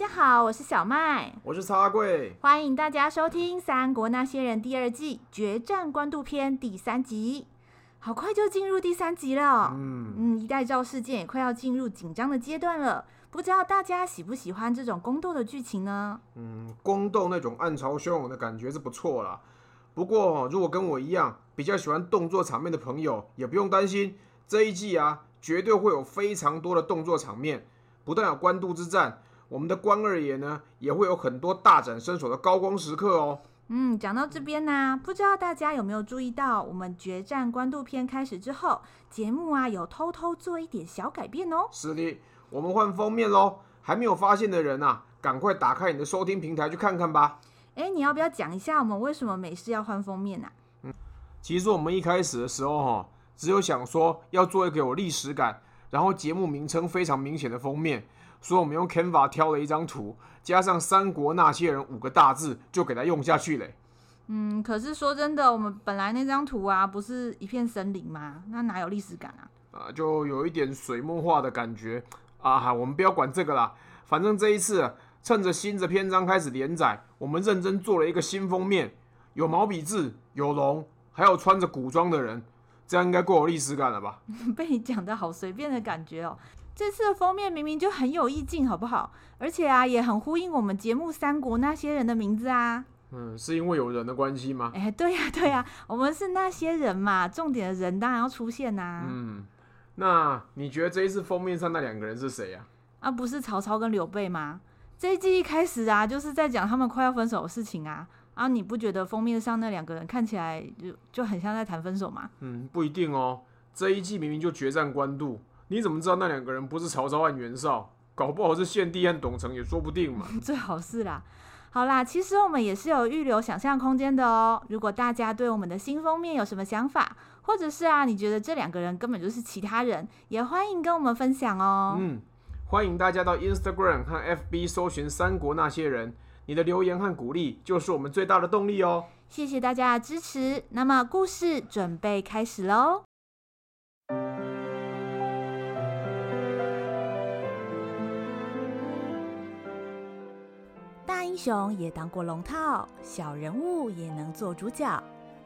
大家好，我是小麦，我是茶贵，欢迎大家收听《三国那些人》第二季决战官渡篇第三集。好快就进入第三集了，嗯嗯，一代诏事件也快要进入紧张的阶段了。不知道大家喜不喜欢这种宫斗的剧情呢？嗯，宫斗那种暗潮汹涌的感觉是不错啦。不过如果跟我一样比较喜欢动作场面的朋友，也不用担心，这一季啊绝对会有非常多的动作场面。不但有官渡之战。我们的关二爷呢，也会有很多大展身手的高光时刻哦。嗯，讲到这边呢、啊，不知道大家有没有注意到，我们决战官渡篇开始之后，节目啊有偷偷做一点小改变哦。是的，我们换封面喽。还没有发现的人啊，赶快打开你的收听平台去看看吧。哎，你要不要讲一下我们为什么每次要换封面呢、啊？嗯，其实我们一开始的时候哈，只有想说要做一个有历史感，然后节目名称非常明显的封面。所以我们用 Canva 挑了一张图，加上“三国那些人”五个大字，就给它用下去嘞。嗯，可是说真的，我们本来那张图啊，不是一片森林吗？那哪有历史感啊？啊，就有一点水墨画的感觉啊。我们不要管这个啦，反正这一次趁着新的篇章开始连载，我们认真做了一个新封面，有毛笔字，有龙，还有穿着古装的人，这样应该够有历史感了吧？被你讲的好随便的感觉哦。这次的封面明明就很有意境，好不好？而且啊，也很呼应我们节目《三国那些人》的名字啊。嗯，是因为有人的关系吗？哎，对呀，对呀，我们是那些人嘛，重点的人当然要出现呐。嗯，那你觉得这一次封面上那两个人是谁呀？啊，不是曹操跟刘备吗？这一季一开始啊，就是在讲他们快要分手的事情啊。啊，你不觉得封面上那两个人看起来就就很像在谈分手吗？嗯，不一定哦。这一季明明就决战官渡。你怎么知道那两个人不是曹操和袁绍？搞不好是献帝和董承也说不定嘛。最好是啦。好啦，其实我们也是有预留想象空间的哦。如果大家对我们的新封面有什么想法，或者是啊，你觉得这两个人根本就是其他人，也欢迎跟我们分享哦。嗯，欢迎大家到 Instagram 和 FB 搜寻《三国那些人》，你的留言和鼓励就是我们最大的动力哦。谢谢大家的支持。那么故事准备开始喽。英雄也当过龙套，小人物也能做主角。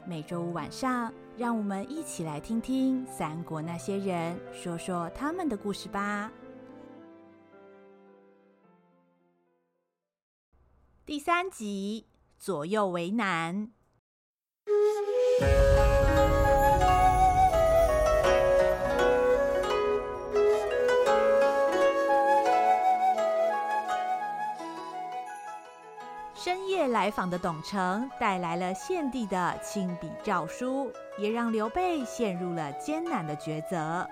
每周五晚上，让我们一起来听听三国那些人说说他们的故事吧。第三集，左右为难。夜来访的董承带来了献帝的亲笔诏书，也让刘备陷入了艰难的抉择。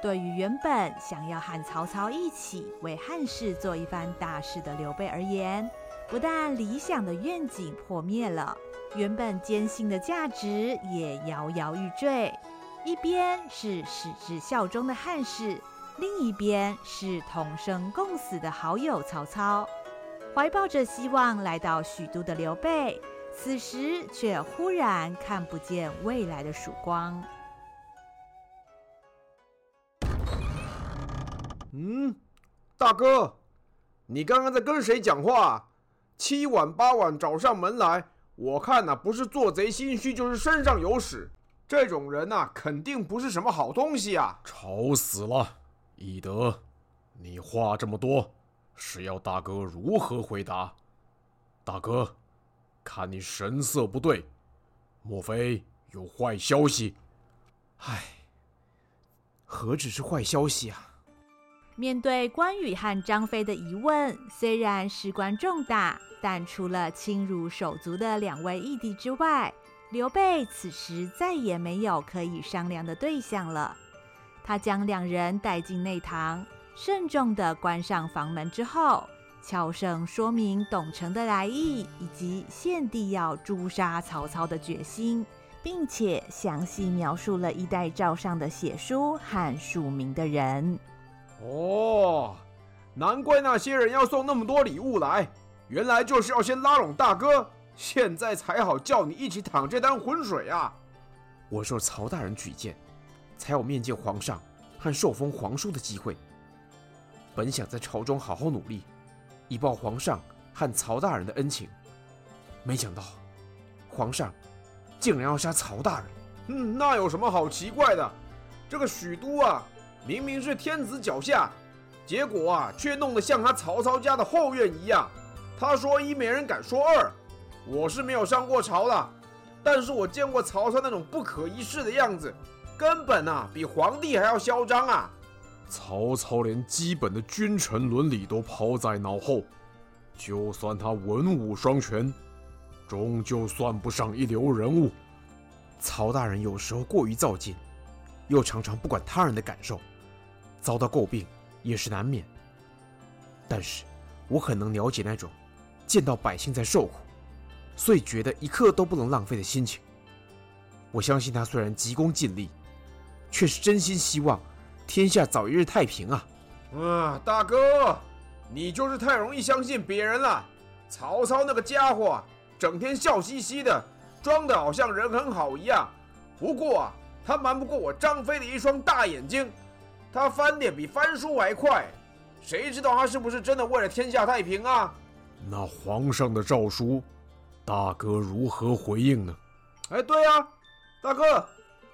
对于原本想要和曹操一起为汉室做一番大事的刘备而言，不但理想的愿景破灭了，原本坚信的价值也摇摇欲坠。一边是矢志效忠的汉室，另一边是同生共死的好友曹操。怀抱着希望来到许都的刘备，此时却忽然看不见未来的曙光。嗯，大哥，你刚刚在跟谁讲话？七晚八晚找上门来，我看呐，不是做贼心虚，就是身上有屎。这种人呐，肯定不是什么好东西啊！吵死了，翼德，你话这么多。是要大哥如何回答？大哥，看你神色不对，莫非有坏消息？唉，何止是坏消息啊！面对关羽和张飞的疑问，虽然事关重大，但除了亲如手足的两位义弟之外，刘备此时再也没有可以商量的对象了。他将两人带进内堂。慎重的关上房门之后，悄声说明董承的来意以及献帝要诛杀曹操的决心，并且详细描述了一代诏上的写书和署名的人。哦，难怪那些人要送那么多礼物来，原来就是要先拉拢大哥，现在才好叫你一起淌这滩浑水啊！我受曹大人举荐，才有面见皇上和受封皇叔的机会。本想在朝中好好努力，以报皇上和曹大人的恩情。没想到，皇上竟然要杀曹大人。嗯，那有什么好奇怪的？这个许都啊，明明是天子脚下，结果啊，却弄得像他曹操家的后院一样。他说一，没人敢说二。我是没有上过朝的，但是我见过曹操那种不可一世的样子，根本啊，比皇帝还要嚣张啊！曹操连基本的君臣伦理都抛在脑后，就算他文武双全，终究算不上一流人物。曹大人有时候过于躁进，又常常不管他人的感受，遭到诟病也是难免。但是，我很能了解那种见到百姓在受苦，所以觉得一刻都不能浪费的心情。我相信他虽然急功近利，却是真心希望。天下早一日太平啊！啊，大哥，你就是太容易相信别人了。曹操那个家伙，整天笑嘻嘻的，装的好像人很好一样。不过啊，他瞒不过我张飞的一双大眼睛，他翻脸比翻书还快。谁知道他是不是真的为了天下太平啊？那皇上的诏书，大哥如何回应呢？哎，对啊，大哥，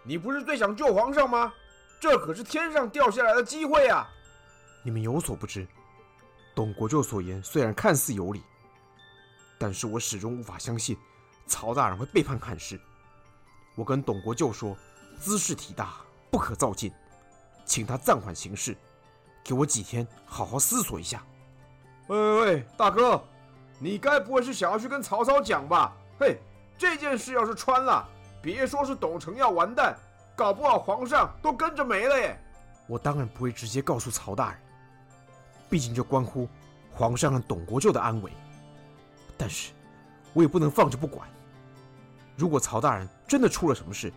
你不是最想救皇上吗？这可是天上掉下来的机会啊！你们有所不知，董国舅所言虽然看似有理，但是我始终无法相信曹大人会背叛汉室。我跟董国舅说，兹事体大，不可造进，请他暂缓行事，给我几天好好思索一下。喂喂喂，大哥，你该不会是想要去跟曹操讲吧？嘿，这件事要是穿了，别说是董承要完蛋。搞不好皇上都跟着没了耶！我当然不会直接告诉曹大人，毕竟这关乎皇上和董国舅的安危。但是，我也不能放着不管。如果曹大人真的出了什么事，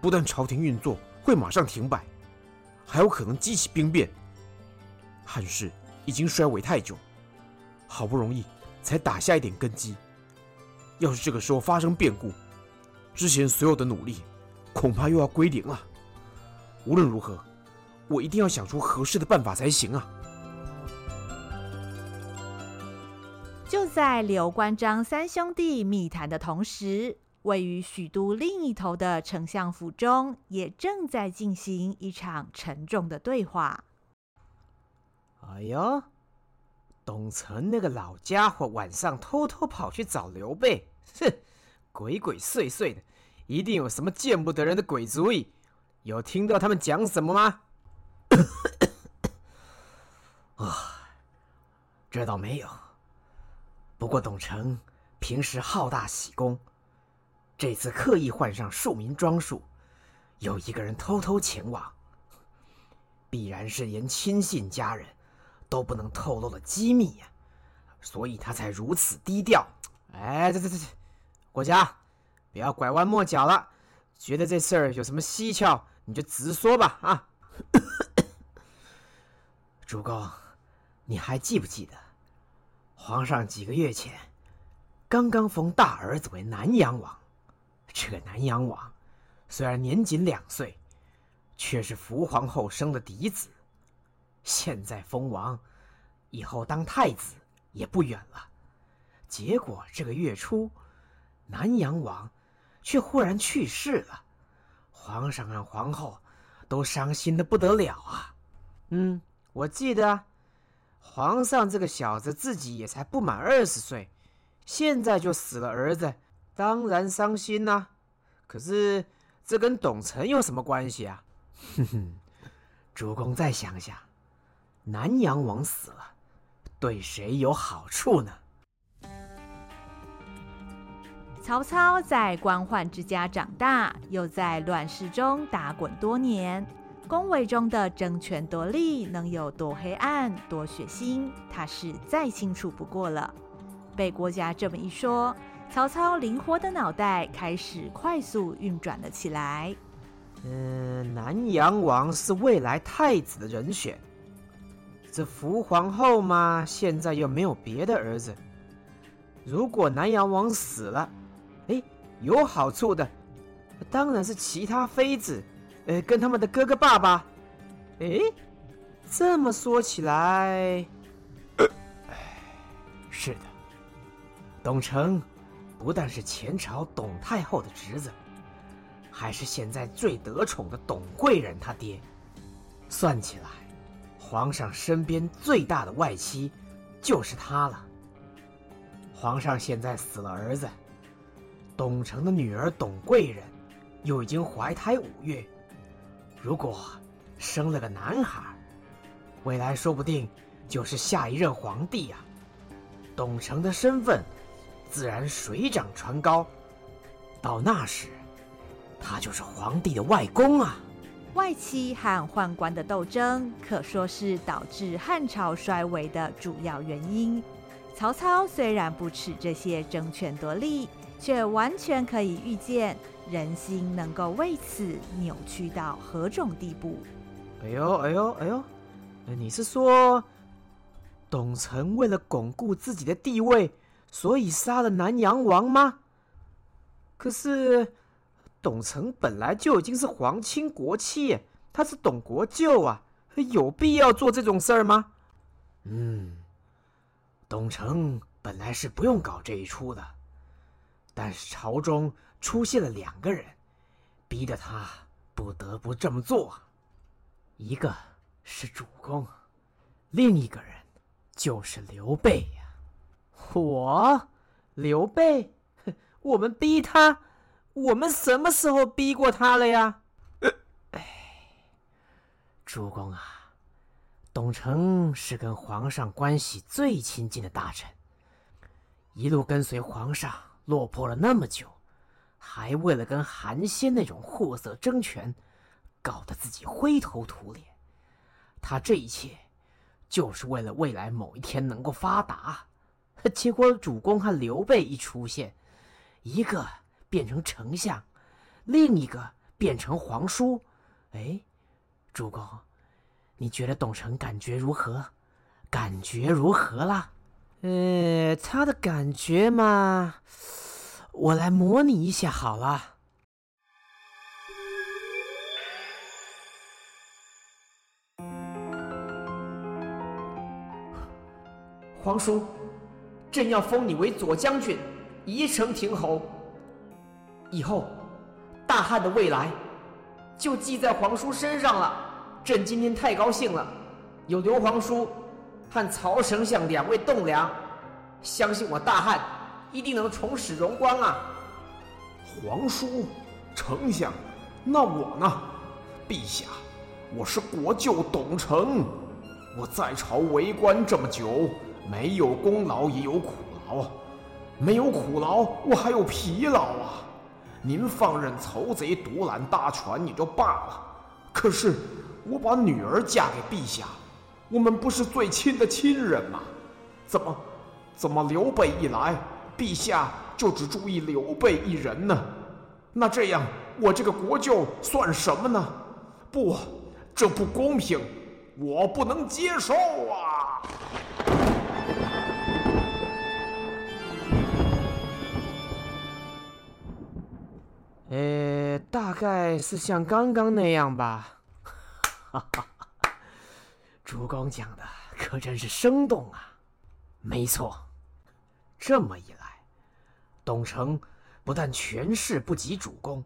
不但朝廷运作会马上停摆，还有可能激起兵变。汉室已经衰微太久，好不容易才打下一点根基，要是这个时候发生变故，之前所有的努力，恐怕又要归零了。无论如何，我一定要想出合适的办法才行啊！就在刘关张三兄弟密谈的同时，位于许都另一头的丞相府中，也正在进行一场沉重的对话。哎呦，董承那个老家伙晚上偷偷跑去找刘备，哼，鬼鬼祟祟的。一定有什么见不得人的鬼主意，有听到他们讲什么吗？啊，这倒没有。不过董承平时好大喜功，这次刻意换上庶民装束，有一个人偷偷前往，必然是连亲信家人都不能透露的机密呀，所以他才如此低调。哎，这这这这，国家。不要拐弯抹角了，觉得这事儿有什么蹊跷，你就直说吧。啊，主公，你还记不记得，皇上几个月前刚刚封大儿子为南阳王？这个南阳王虽然年仅两岁，却是福皇后生的嫡子。现在封王，以后当太子也不远了。结果这个月初，南阳王。却忽然去世了，皇上和皇后都伤心的不得了啊！嗯，我记得，皇上这个小子自己也才不满二十岁，现在就死了儿子，当然伤心呐、可是这跟董承有什么关系啊？哼哼，主公再想想，南阳王死了，对谁有好处呢？曹操在官宦之家长大，又在乱世中打滚多年，宫闈中的争权夺利能有多黑暗、多血腥，他是再清楚不过了。被郭嘉这么一说，曹操灵活的脑袋开始快速运转了起来。嗯，南阳王是未来太子的人选，这福皇后嘛，现在又没有别的儿子。如果南阳王死了，有好处的，当然是其他妃子，呃，跟他们的哥哥爸爸。哎，这么说起来，是的，董承不但是前朝董太后的侄子，还是现在最得宠的董贵人他爹。算起来，皇上身边最大的外戚就是他了。皇上现在死了儿子，董承的女儿董贵人又已经怀胎五月，如果生了个男孩，未来说不定就是下一任皇帝呀。董承的身份自然水涨船高，到那时，他就是皇帝的外公啊。外戚和宦官的斗争可说是导致汉朝衰微的主要原因。曹操虽然不齿这些争权夺利，却完全可以预见人心能够为此扭曲到何种地步。哎呦哎呦哎呦，你是说？董承为了巩固自己的地位，所以杀了南阳王吗？可是，董承本来就已经是皇亲国戚，他是董国舅啊，有必要做这种事儿吗？嗯，董承本来是不用搞这一出的，但是朝中出现了两个人，逼得他不得不这么做。一个是主公，另一个人。就是刘备呀！我，刘备，我们逼他，我们什么时候逼过他了呀？哎，主公啊，董承是跟皇上关系最亲近的大臣，一路跟随皇上落魄了那么久，还为了跟韩先那种货色争权，搞得自己灰头土脸。他这一切。就是为了未来某一天能够发达，结果主公和刘备一出现，一个变成丞相，另一个变成皇叔。哎，主公，你觉得董承感觉如何？感觉如何啦？呃，他的感觉嘛，我来模拟一下好了。皇叔，朕要封你为左将军，宜城亭侯。以后，大汉的未来就记在皇叔身上了。朕今天太高兴了，有刘皇叔和曹丞相两位栋梁，相信我大汉一定能重拾荣光啊！皇叔、丞相，那我呢？陛下，我是国舅董承，我在朝为官这么久。没有功劳也有苦劳，没有苦劳我还有疲劳啊！您放任曹贼独揽大权也就罢了，可是我把女儿嫁给陛下，我们不是最亲的亲人吗？怎么，怎么刘备一来，陛下就只注意刘备一人呢？那这样我这个国舅算什么呢？不，这不公平，我不能接受啊！呃，大概是像刚刚那样吧。哈哈，主公讲的可真是生动啊！没错，这么一来，董承不但权势不及主公，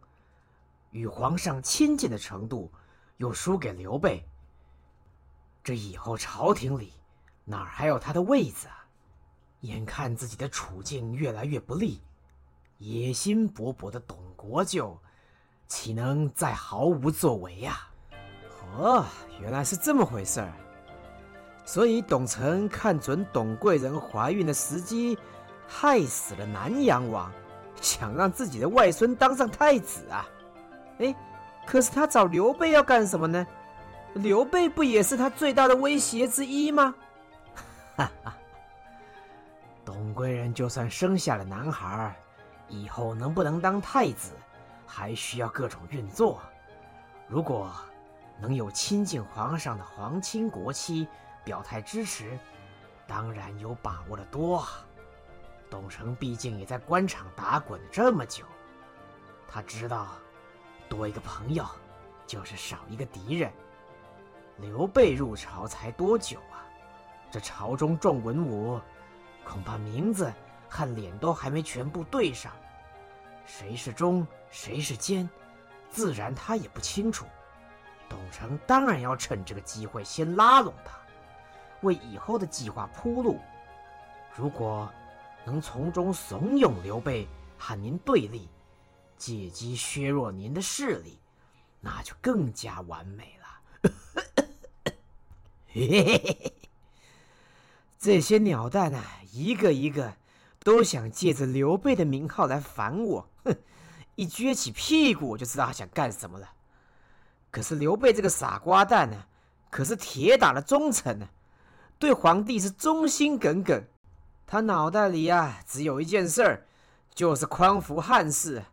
与皇上亲近的程度又输给刘备。这以后朝廷里哪儿还有他的位子啊？眼看自己的处境越来越不利。野心勃勃的董国舅，岂能再毫无作为呀？哦，原来是这么回事儿。所以董承看准董贵人怀孕的时机，害死了南阳王，想让自己的外孙当上太子啊！哎，可是他找刘备要干什么呢？刘备不也是他最大的威胁之一吗？哈哈，董贵人就算生下了男孩。以后能不能当太子，还需要各种运作。如果能有亲近皇上的皇亲国戚表态支持，当然有把握的多啊。董承毕竟也在官场打滚这么久，他知道，多一个朋友就是少一个敌人。刘备入朝才多久啊？这朝中众文武恐怕名字和脸都还没全部对上，谁是忠，谁是奸，自然他也不清楚。董承当然要趁这个机会先拉拢他，为以后的计划铺路。如果能从中怂恿刘备和您对立，借机削弱您的势力，那就更加完美了。这些鸟蛋啊，一个一个都想借着刘备的名号来烦我。哼，一撅起屁股，我就知道他想干什么了。可是刘备这个傻瓜蛋呢、可是铁打的忠臣呢、对皇帝是忠心耿耿。他脑袋里啊，只有一件事儿，就是匡扶汉室。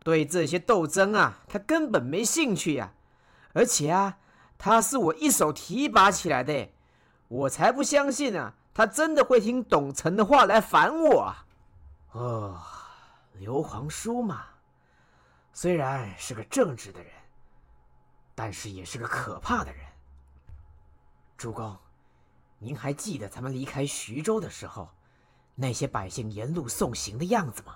对这些斗争啊，他根本没兴趣呀、而且啊，他是我一手提拔起来的，我才不相信啊。他真的会听董承的话来烦我啊？哦，刘皇叔嘛，虽然是个正直的人，但是也是个可怕的人。主公，您还记得咱们离开徐州的时候，那些百姓沿路送行的样子吗？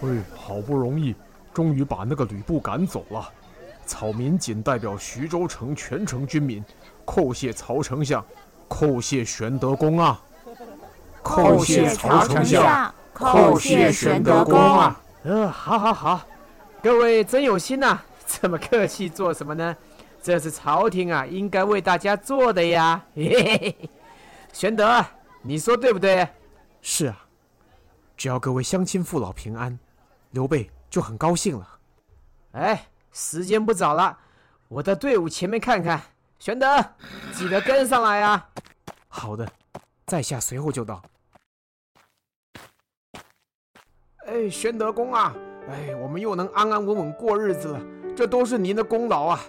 哎，好不容易，终于把那个吕布赶走了。草民仅代表徐州城全城军民，叩谢曹丞相，叩谢玄德公啊！叩谢曹丞相，叩谢玄德公啊！呃，好，好，好，各位真有心呐，这么客气做什么呢？这是朝廷啊，应该为大家做的呀。嘿嘿嘿，玄德，你说对不对？是啊，只要各位乡亲父老平安。刘备就很高兴了。哎，时间不早了，我到队伍前面看看。玄德，记得跟上来啊！好的，在下随后就到。哎，玄德公啊，哎，我们又能安安稳稳过日子了，这都是您的功劳啊！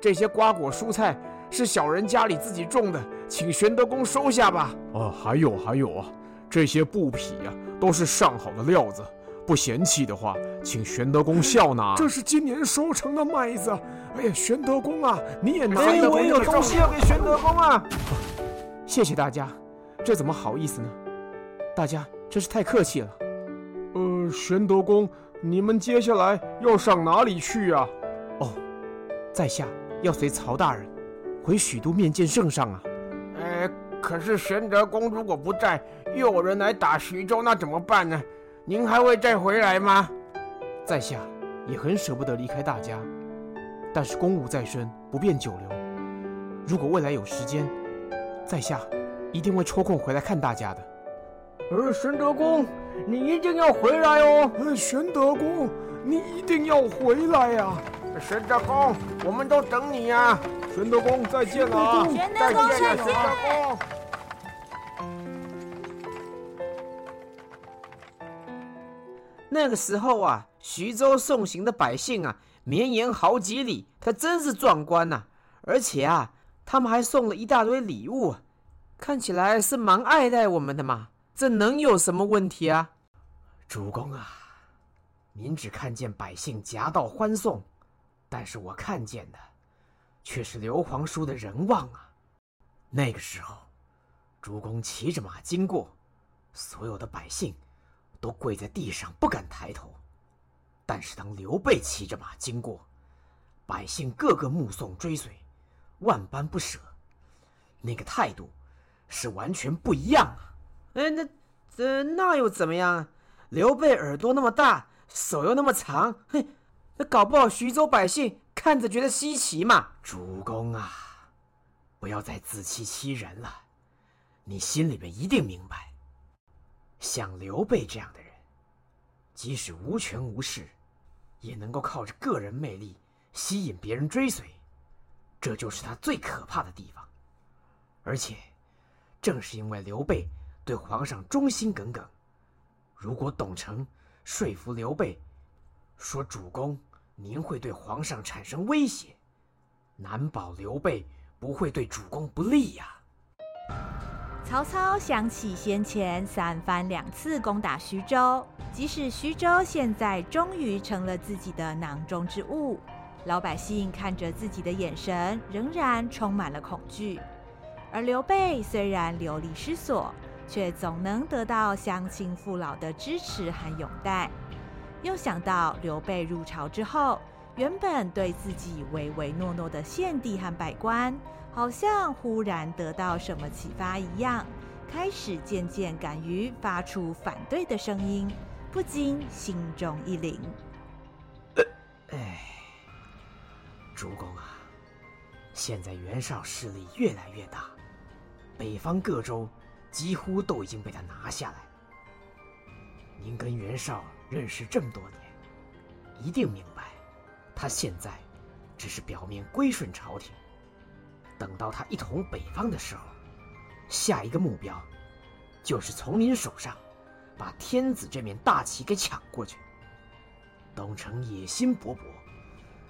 这些瓜果蔬菜是小人家里自己种的，请玄德公收下吧。哦，还有还有啊，这些布匹啊，都是上好的料子。不嫌弃的话，请玄德公笑纳。这是今年收成的麦子，哎呀，玄德公啊，你也拿一点。我有东西要给玄德公啊！谢谢大家，这怎么好意思呢？大家真是太客气了。呃，玄德公，你们接下来要上哪里去啊？哦，在下要随曹大人回许都面见圣上啊。哎，可是玄德公如果不在，又有人来打徐州，那怎么办呢？您还会再回来吗？在下也很舍不得离开大家，但是公务在身，不便久留。如果未来有时间，在下一定会抽空回来看大家的。而玄德公，你一定要回来哦！玄德公，你一定要回来呀、啊！玄德公，我们都等你呀！玄德公，再见了！玄德公，再见！那个时候啊，徐州送行的百姓啊，绵延好几里，可真是壮观呐、啊！而且啊，他们还送了一大堆礼物，看起来是蛮爱戴我们的嘛。这能有什么问题啊？主公啊，您只看见百姓夹道欢送，但是我看见的，却是刘皇叔的人望啊！那个时候，主公骑着马经过，所有的百姓。都跪在地上不敢抬头，但是当刘备骑着马经过，百姓个个目送追随，万般不舍，那个态度是完全不一样啊！哎，那这那又怎么样？刘备耳朵那么大，手又那么长，哼，那搞不好徐州百姓看着觉得稀奇嘛！主公啊，不要再自欺欺人了，你心里面一定明白。像刘备这样的人，即使无权无势，也能够靠着个人魅力吸引别人追随，这就是他最可怕的地方。而且，正是因为刘备对皇上忠心耿耿，如果董承说服刘备，说主公您会对皇上产生威胁，难保刘备不会对主公不利呀。曹操想起先前三番两次攻打徐州，即使徐州现在终于成了自己的囊中之物，老百姓看着自己的眼神仍然充满了恐惧。而刘备虽然流离失所，却总能得到乡亲父老的支持和拥戴。又想到刘备入朝之后，原本对自己唯唯诺诺的献帝和百官，好像忽然得到什么启发一样，开始渐渐敢于发出反对的声音，不禁心中一凛。哎，主公啊，现在袁绍势力越来越大，北方各州几乎都已经被他拿下来了。您跟袁绍认识这么多年，一定明白，他现在只是表面归顺朝廷。等到他一统北方的时候，下一个目标就是从您手上把天子这面大旗给抢过去。东城野心勃勃，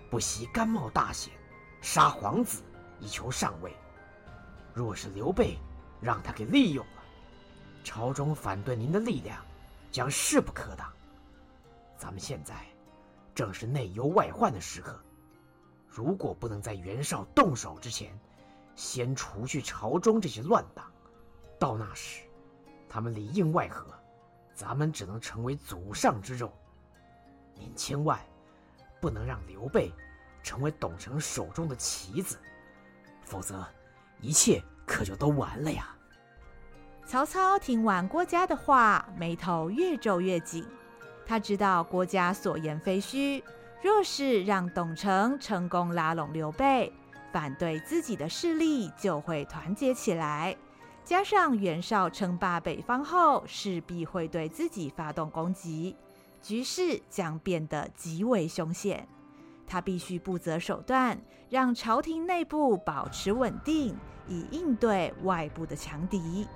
不惜甘冒大险，杀皇子以求上位。若是刘备让他给利用了，朝中反对您的力量将势不可挡。咱们现在正是内忧外患的时刻，如果不能在袁绍动手之前，先除去朝中这些乱党，到那时，他们里应外合，咱们只能成为祖上之肉。您千万不能让刘备成为董承手中的棋子，否则一切可就都完了呀。曹操听完郭嘉的话，眉头越皱越紧。他知道郭嘉所言非虚，若是让董承成功拉拢刘备，反对自己的势力就会团结起来，加上袁绍称霸北方后，势必会对自己发动攻击，局势将变得极为凶险。他必须不择手段，让朝廷内部保持稳定，以应对外部的强敌。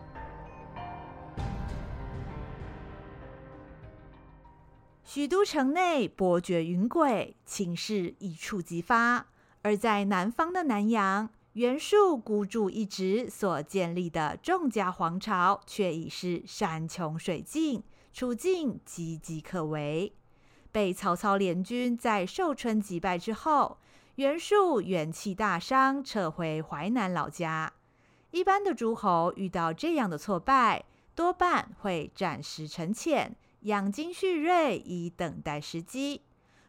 许都城内伯爵云贵，情势一触即发。而在南方的南阳，袁术孤注一掷所建立的仲家皇朝，却已是山穷水尽，处境岌岌可危。被曹操联军在寿春击败之后，袁术元气大伤，撤回淮南老家。一般的诸侯遇到这样的挫败，多半会暂时沉潜，养精蓄锐，以等待时机。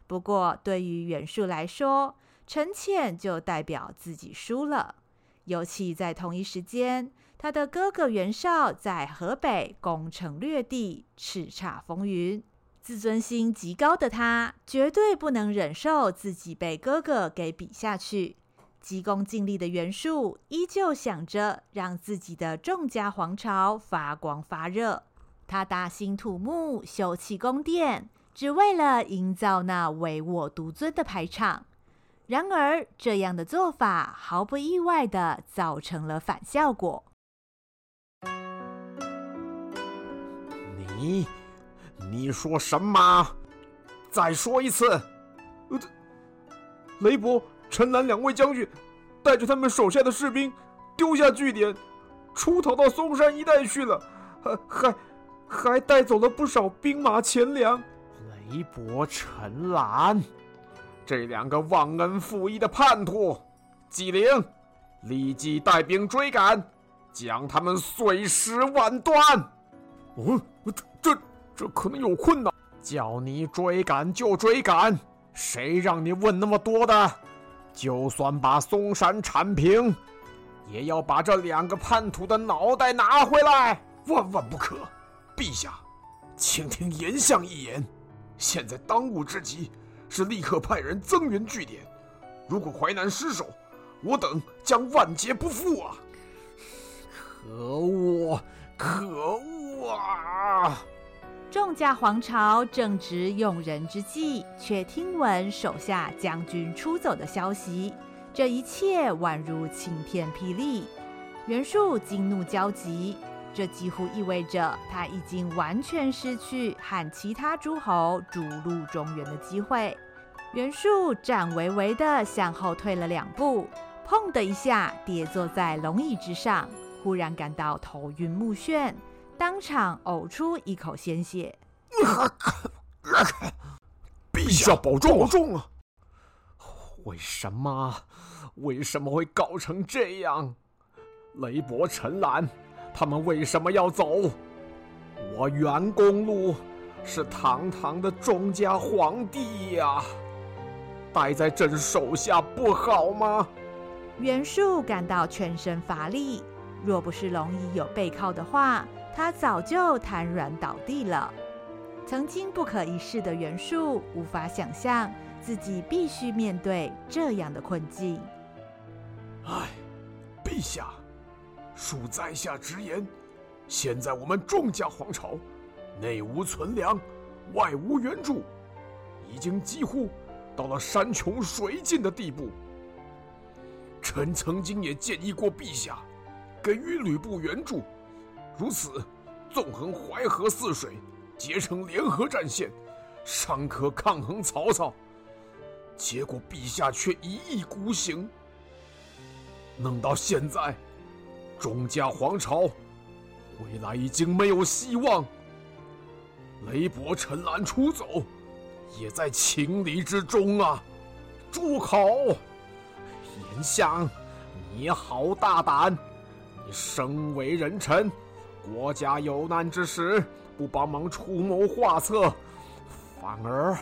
不过，对于袁术来说，沉潜就代表自己输了，尤其在同一时间，他的哥哥袁绍在河北攻城略地，叱咤风云。自尊心极高的他，绝对不能忍受自己被哥哥给比下去。急功近利的袁术依旧想着让自己的众家皇朝发光发热，他大兴土木，修葺宫殿，只为了营造那唯我独尊的排场。然而，这样的做法毫不意外的造成了反效果。你，你说什么？再说一次。呃，雷伯、陈兰两位将军带着他们手下的士兵丢下据点，出逃到嵩山一带去了，还还还带走了不少兵马钱粮。雷伯、陈兰。这两个忘恩负义的叛徒，纪灵，立即带兵追赶，将他们碎尸万段。哦，这这可能有困难。叫你追赶就追赶，谁让你问那么多的？就算把嵩山铲平，也要把这两个叛徒的脑袋拿回来。万万不可！陛下，请听严相一言，现在当务之急。是立刻派人增援据点，如果淮南失守，我等将万劫不复啊！可恶，可恶啊！仲家皇朝正值用人之际，却听闻手下将军出走的消息，这一切宛如晴天霹雳。袁术惊怒交集，这几乎意味着他已经完全失去和其他诸侯逐鹿中原的机会。袁术颤巍巍地向后退了两步，砰的一下跌坐在龙椅之上，忽然感到头晕目眩，当场呕出一口鲜血。陛下保重，保重啊！为什么？为什么会搞成这样？雷伯、陈兰，他们为什么要走？我袁公路是堂堂的钟家皇帝呀，待在朕手下不好吗？袁术感到全身乏力，若不是龙椅有背靠的话，他早就瘫软倒地了。曾经不可一世的袁术无法想象自己必须面对这样的困境。唉，陛下，恕在下直言，现在我们众家皇朝内无存粮，外无援助，已经几乎到了山穷水尽的地步。臣曾经也建议过陛下，给予吕布援助，如此纵横淮河泗水，结成联合战线，尚可抗衡曹操。结果陛下却一意孤行，弄到现在，钟家皇朝未来已经没有希望。雷伯、陈兰出走，也在情理之中啊！住口！严相，你好大胆！你身为人臣，国家有难之时不帮忙出谋划策，反而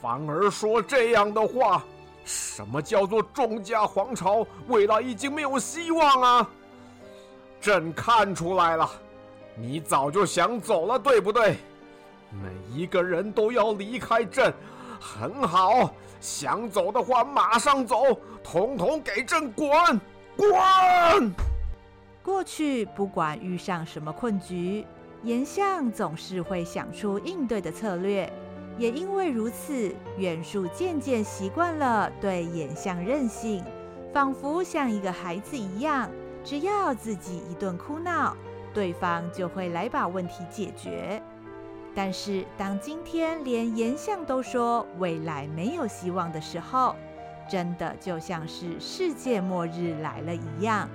反而说这样的话。什么叫做钟家皇朝未来已经没有希望啊？朕看出来了，你早就想走了，对不对？每一个人都要离开朕，很好。想走的话，马上走，统统给朕滚滚！过去不管遇上什么困局，严相总是会想出应对的策略。也因为如此，袁术渐渐习惯了对严相任性，仿佛像一个孩子一样，只要自己一顿哭闹，对方就会来把问题解决。但是，当今天连严相都说未来没有希望的时候，真的就像是世界末日来了一样。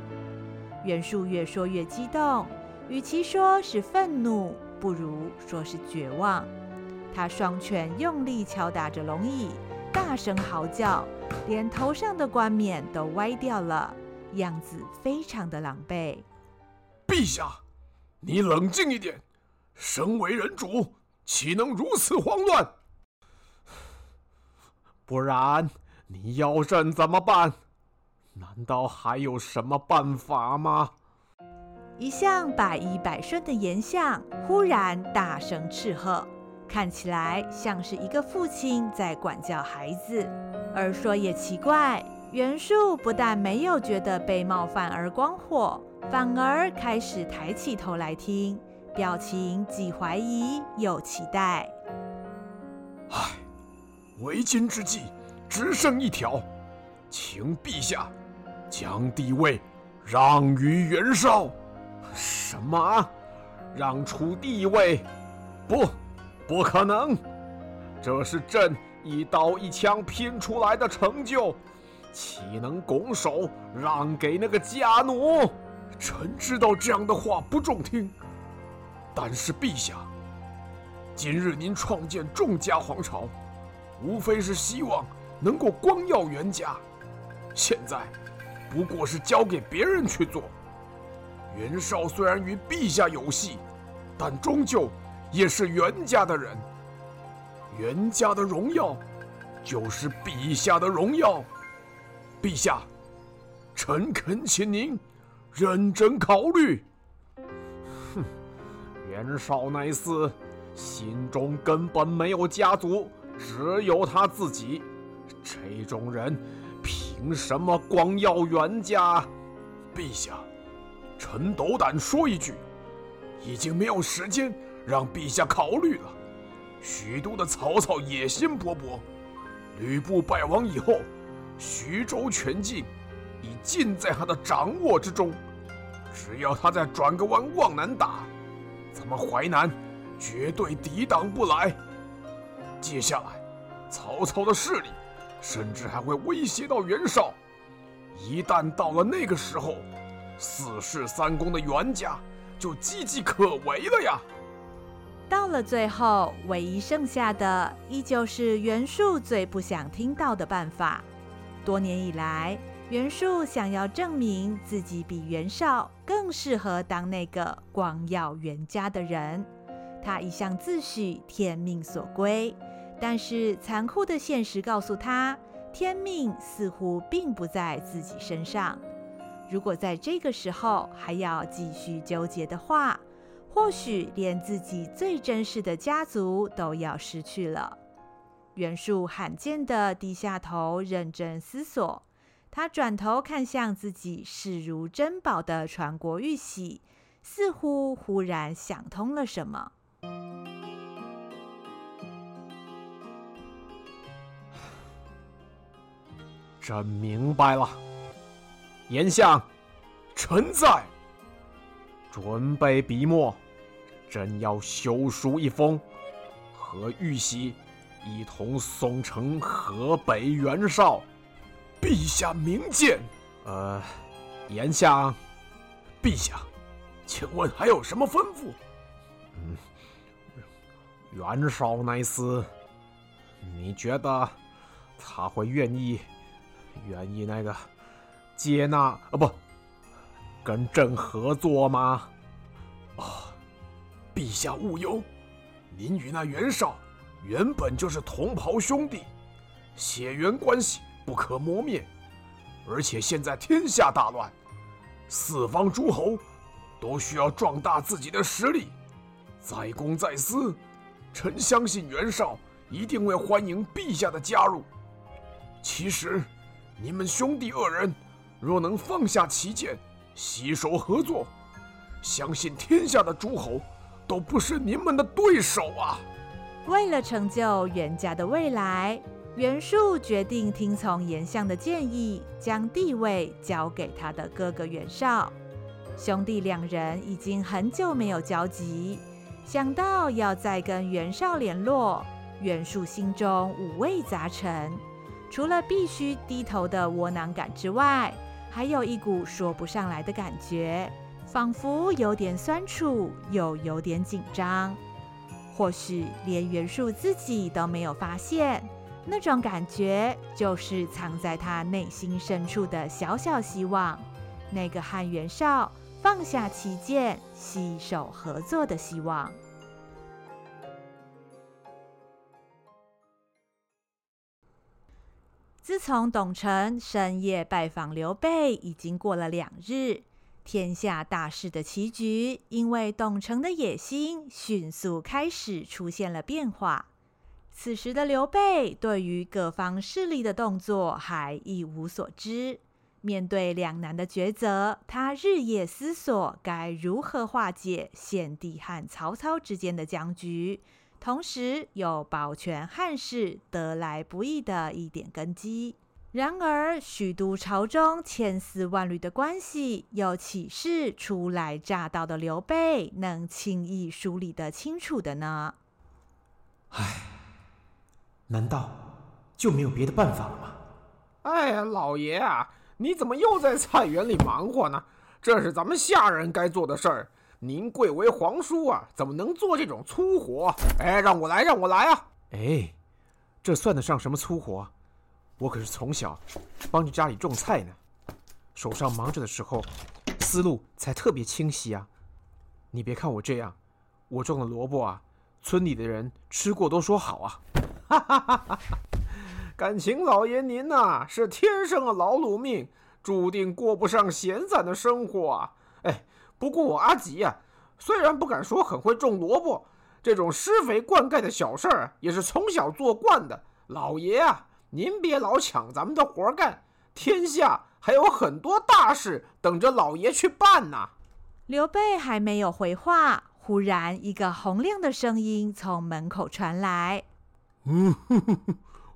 袁术越说越激动，与其说是愤怒，不如说是绝望。他双拳用力敲打着龙椅，大声嚎叫，连头上的冠冕都歪掉了，样子非常的狼狈。陛下，你冷静一点。身为人主，岂能如此慌乱？不然你要朕怎么办？难道还有什么办法吗？一向百依百顺的颜相忽然大声斥喝，看起来像是一个父亲在管教孩子。而说也奇怪，袁术不但没有觉得被冒犯而光火，反而开始抬起头来听。表情既怀疑又期待。唉，为今之计只剩一条，请陛下将帝位让与袁绍。什么？让出帝位？不，不可能！这是朕一刀一枪拼出来的成就，岂能拱手让给那个家奴？臣知道这样的话不中听。但是陛下，今日您创建众家皇朝，无非是希望能够光耀袁家。现在不过是交给别人去做。袁绍虽然与陛下有隙，但终究也是袁家的人。袁家的荣耀，就是陛下的荣耀。陛下，臣恳请您认真考虑。哼袁绍那厮，心中根本没有家族，只有他自己。这种人，凭什么光耀袁家？陛下，臣斗胆说一句，已经没有时间让陛下考虑了。许都的曹操野心勃勃，吕布败亡以后，徐州全境已尽在他的掌握之中。只要他再转个弯往南打。咱们淮南绝对抵挡不来。接下来，曹操的势力甚至还会威胁到袁绍。一旦到了那个时候，四世三公的袁家就岌岌可危了呀！到了最后，唯一剩下的依旧是袁术最不想听到的办法。多年以来，袁术想要证明自己比袁绍更适合当那个光耀袁家的人。他一向自诩天命所归，但是残酷的现实告诉他，天命似乎并不在自己身上。如果在这个时候还要继续纠结的话，或许连自己最珍视的家族都要失去了。袁术罕见地低下头，认真思索。他转头看向自己视如珍宝的传国玉玺，似乎忽然想通了什么。朕明白了，严相，臣在。准备笔墨，朕要修书一封，和玉玺一同送呈河北袁绍。陛下明鉴。呃，严相，陛下，请问还有什么吩咐？嗯，袁绍那厮，你觉得他会愿意？愿意那个接纳啊，不，跟朕合作吗？啊、哦，陛下勿忧，您与那袁绍原本就是同袍兄弟，血缘关系不可磨灭。而且现在天下大乱，四方诸侯都需要壮大自己的实力。在公在私，臣相信袁绍一定会欢迎陛下的加入。其实。你们兄弟二人若能放下旗剑，携手合作，相信天下的诸侯都不是你们的对手啊！为了成就袁家的未来，袁术决定听从颜相的建议，将地位交给他的哥哥袁绍。兄弟两人已经很久没有交集，想到要再跟袁绍联络，袁术心中五味杂陈。除了必须低头的窝囊感之外，还有一股说不上来的感觉，仿佛有点酸楚，又有点紧张。或许连袁术自己都没有发现，那种感觉就是藏在他内心深处的小小希望，那个和袁绍放下旗剑、携手合作的希望。自从董承深夜拜访刘备，已经过了两日，天下大势的棋局因为董承的野心，迅速开始出现了变化。此时的刘备对于各方势力的动作还一无所知，面对两难的抉择，他日夜思索该如何化解献帝和曹操之间的僵局。同时有保全汉室得来不易的一点根基。然而，许都朝中千丝万缕的关系，又岂是初来乍到的刘备能轻易梳理得清楚的呢？唉，难道就没有别的办法了吗？哎呀，老爷啊，你怎么又在菜园里忙活呢？这是咱们下人该做的事儿。您贵为皇叔啊，怎么能做这种粗活？哎，让我来，让我来啊！哎，这算得上什么粗活？我可是从小帮着家里种菜呢，手上忙着的时候，思路才特别清晰啊。你别看我这样，我种的萝卜啊，村里的人吃过都说好啊。哈哈哈哈！感情老爷您呐、是天生的劳碌命，注定过不上闲散的生活啊。哎。不过我阿吉呀，虽然不敢说很会种萝卜，这种施肥灌溉的小事儿也是从小做惯的。老爷啊，您别老抢咱们的活干，天下还有很多大事等着老爷去办呢。刘备还没有回话，忽然一个洪亮的声音从门口传来：“嗯，呵呵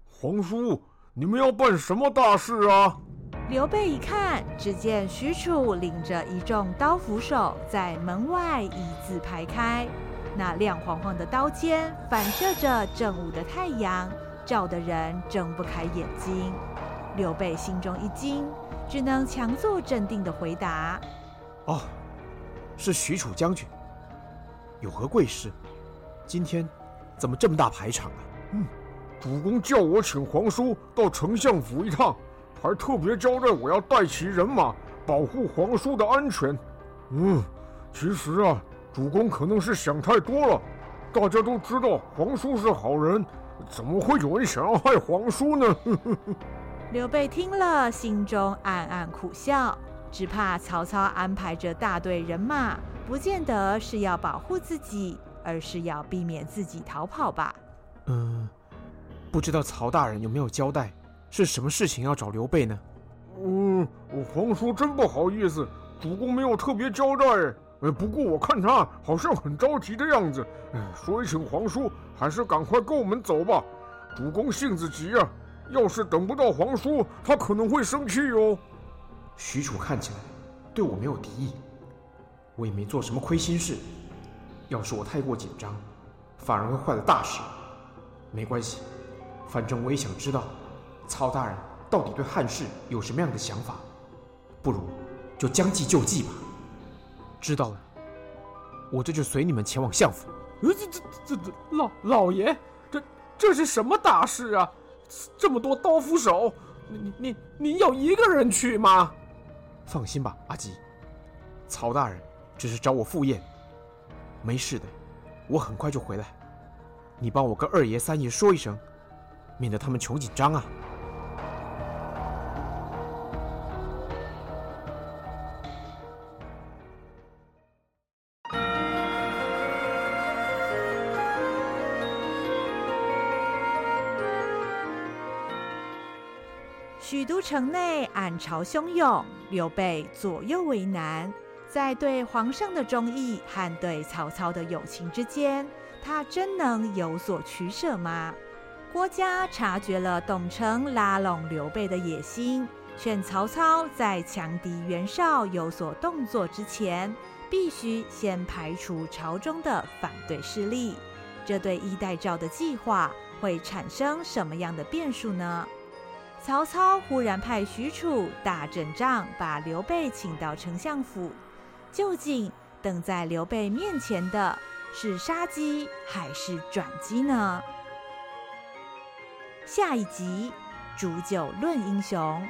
皇叔，你们要办什么大事啊？”刘备一看，只见许褚领着一众刀斧手在门外一字排开，那亮晃晃的刀尖反射着正午的太阳，照得人睁不开眼睛。刘备心中一惊，只能强作镇定地回答：“哦，是许褚将军，有何贵事？今天怎么这么大排场啊？嗯，主公叫我请皇叔到丞相府一趟，还特别交代我要带齐人马，保护皇叔的安全。嗯，其实啊，主公可能是想太多了。大家都知道皇叔是好人，怎么会有人想要害皇叔呢？刘备听了，心中暗暗苦笑。只怕曹操安排着大队人马，不见得是要保护自己，而是要避免自己逃跑吧？嗯，不知道曹大人有没有交代，是什么事情要找刘备呢？嗯，皇叔真不好意思，主公没有特别交代。哎，不过我看他好像很着急的样子，哎，所以请皇叔还是赶快跟我们走吧。主公性子急啊，要是等不到皇叔，他可能会生气哟。许褚看起来对我没有敌意，我也没做什么亏心事。要是我太过紧张，反而会坏了大事。没关系，反正我也想知道曹大人到底对汉室有什么样的想法。不如就将计就计吧。知道了，我这就随你们前往相府。呃，这这这这老老爷，这这是什么大事啊？这么多刀斧手，你你你要一个人去吗？放心吧，阿吉，曹大人只是找我赴宴，没事的，我很快就回来。你帮我跟二爷、三爷说一声，免得他们穷紧张啊。城内暗潮汹涌，刘备左右为难，在对皇上的忠义和对曹操的友情之间，他真能有所取舍吗？郭嘉察觉了董承拉拢刘备的野心，劝曹操在强敌袁绍有所动作之前，必须先排除朝中的反对势力。这对衣带诏的计划会产生什么样的变数呢？曹操忽然派许褚打阵仗，把刘备请到丞相府。究竟等在刘备面前的是杀机还是转机呢？下一集，煮酒论英雄。